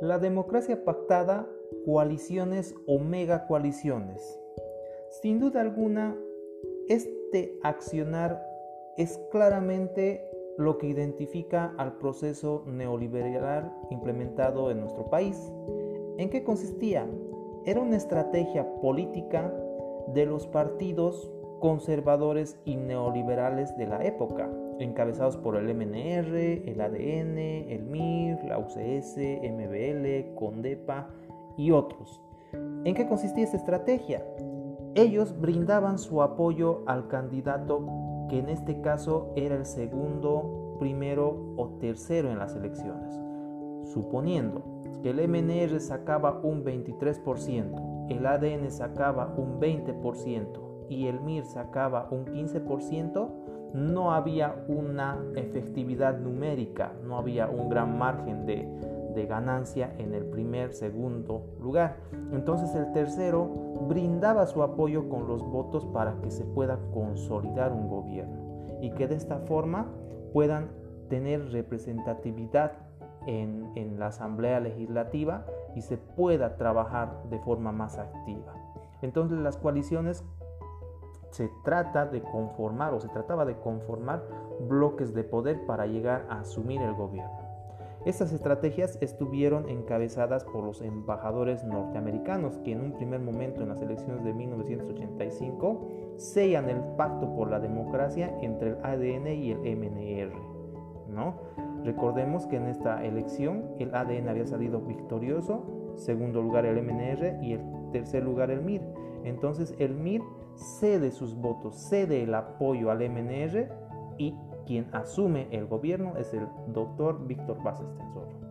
La democracia pactada, coaliciones o mega coaliciones. Sin duda alguna, este accionar es claramente lo que identifica al proceso neoliberal implementado en nuestro país. ¿En qué consistía? Era una estrategia política de los partidos conservadores y neoliberales de la época, encabezados por el MNR, el ADN, el MIR, la UCS, MBL, CONDEPA y otros. ¿En qué consistía esta estrategia? Ellos brindaban su apoyo al candidato que en este caso era el segundo, primero o tercero en las elecciones. Suponiendo que el MNR sacaba un 23%, el ADN sacaba un 20%, y el MIR sacaba un 15%, no había una efectividad numérica, no había un gran margen de, de ganancia en el primer, segundo lugar. Entonces el tercero brindaba su apoyo con los votos para que se pueda consolidar un gobierno y que de esta forma puedan tener representatividad en, en la Asamblea Legislativa y se pueda trabajar de forma más activa. Entonces las coaliciones se trata de conformar o se trataba de conformar bloques de poder para llegar a asumir el gobierno. Estas estrategias estuvieron encabezadas por los embajadores norteamericanos que en un primer momento en las elecciones de 1985 sellan el pacto por la democracia entre el ADN y el MNR. ¿no? Recordemos que en esta elección el ADN había salido victorioso, segundo lugar el MNR y el tercer lugar el MIR. Entonces el MIR cede sus votos, cede el apoyo al MNR y quien asume el gobierno es el doctor Víctor Paz Estensoro.